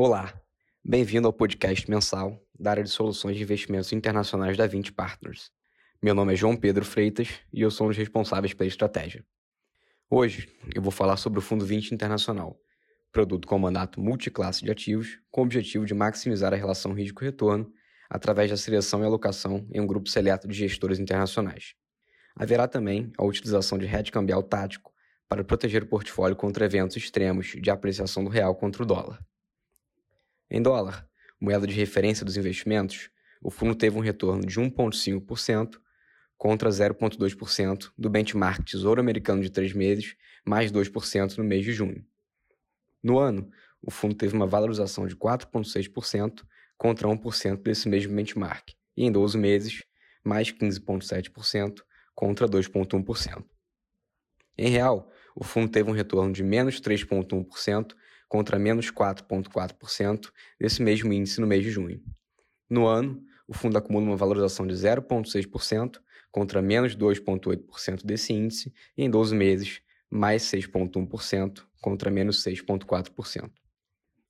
Olá, bem-vindo ao podcast mensal da área de soluções de investimentos internacionais da 20 Partners. Meu nome é João Pedro Freitas e eu sou um dos responsáveis pela estratégia. Hoje eu vou falar sobre o Fundo 20 Internacional, produto com mandato multiclasse de ativos, com o objetivo de maximizar a relação risco-retorno através da seleção e alocação em um grupo seleto de gestores internacionais. Haverá também a utilização de hedge cambial tático para proteger o portfólio contra eventos extremos de apreciação do real contra o dólar. Em dólar, moeda de referência dos investimentos, o fundo teve um retorno de 1,5% contra 0,2% do benchmark Tesouro Americano de 3 meses, mais 2% no mês de junho. No ano, o fundo teve uma valorização de 4,6% contra 1% desse mesmo benchmark, e em 12 meses, mais 15,7% contra 2,1%. Em real, o fundo teve um retorno de menos 3,1% contra menos 4,4% desse mesmo índice no mês de junho. No ano, o fundo acumula uma valorização de 0,6% contra menos 2,8% desse índice e em 12 meses, mais 6,1% contra menos 6,4%.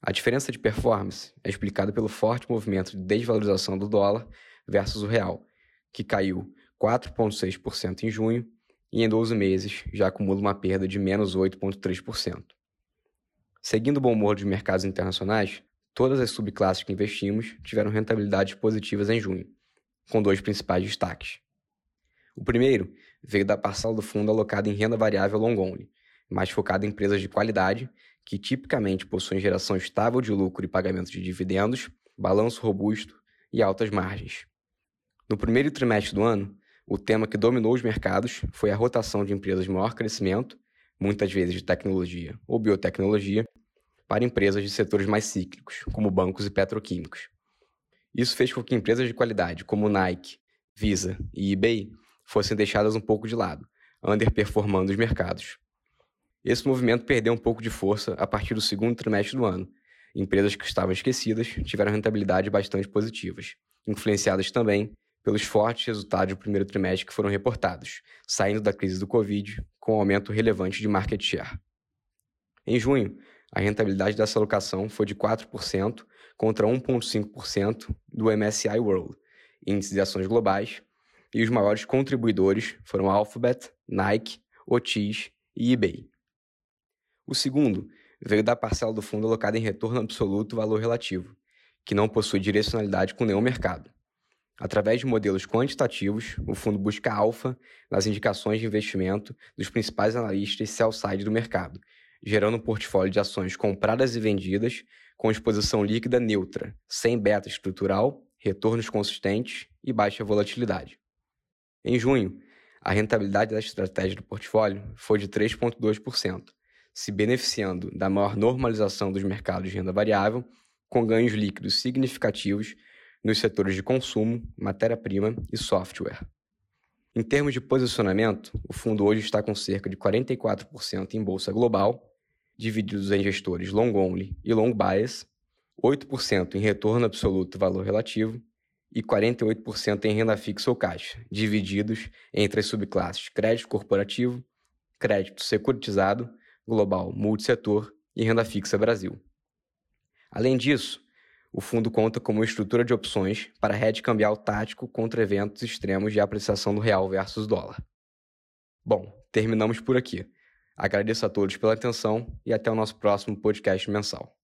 A diferença de performance é explicada pelo forte movimento de desvalorização do dólar versus o real, que caiu 4,6% em junho e em 12 meses já acumula uma perda de menos 8,3%. Seguindo o bom humor dos mercados internacionais, todas as subclasses que investimos tiveram rentabilidades positivas em junho, com dois principais destaques. O primeiro veio da parcela do fundo alocada em renda variável long only, mais focada em empresas de qualidade, que tipicamente possuem geração estável de lucro e pagamento de dividendos, balanço robusto e altas margens. No primeiro trimestre do ano, o tema que dominou os mercados foi a rotação de empresas de maior crescimento, muitas vezes de tecnologia ou biotecnologia, para empresas de setores mais cíclicos, como bancos e petroquímicos. Isso fez com que empresas de qualidade como Nike, Visa e eBay fossem deixadas um pouco de lado, underperformando os mercados. Esse movimento perdeu um pouco de força a partir do segundo trimestre do ano. Empresas que estavam esquecidas tiveram rentabilidade bastante positivas, influenciadas também pelos fortes resultados do primeiro trimestre que foram reportados, saindo da crise do Covid com um aumento relevante de market share. Em junho, a rentabilidade dessa alocação foi de 4% contra 1,5% do MSCI World, índice de ações globais, e os maiores contribuidores foram Alphabet, Nike, Otis e eBay. O segundo veio da parcela do fundo alocada em retorno absoluto valor relativo, que não possui direcionalidade com nenhum mercado. Através de modelos quantitativos, o fundo busca alfa nas indicações de investimento dos principais analistas sell-side do mercado, gerando um portfólio de ações compradas e vendidas com exposição líquida neutra, sem beta estrutural, retornos consistentes e baixa volatilidade. Em junho, a rentabilidade da estratégia do portfólio foi de 3,2%, se beneficiando da maior normalização dos mercados de renda variável, com ganhos líquidos significativos nos setores de consumo, matéria-prima e software. Em termos de posicionamento, o fundo hoje está com cerca de 44% em bolsa global, divididos em gestores long only e long bias, 8% em retorno absoluto valor relativo e 48% em renda fixa ou caixa, divididos entre as subclasses crédito corporativo, crédito securitizado, global multissetor e renda fixa Brasil. Além disso, o fundo conta com uma estrutura de opções para hedge cambial tático contra eventos extremos de apreciação do real versus dólar. Bom, terminamos por aqui. Agradeço a todos pela atenção e até o nosso próximo podcast mensal.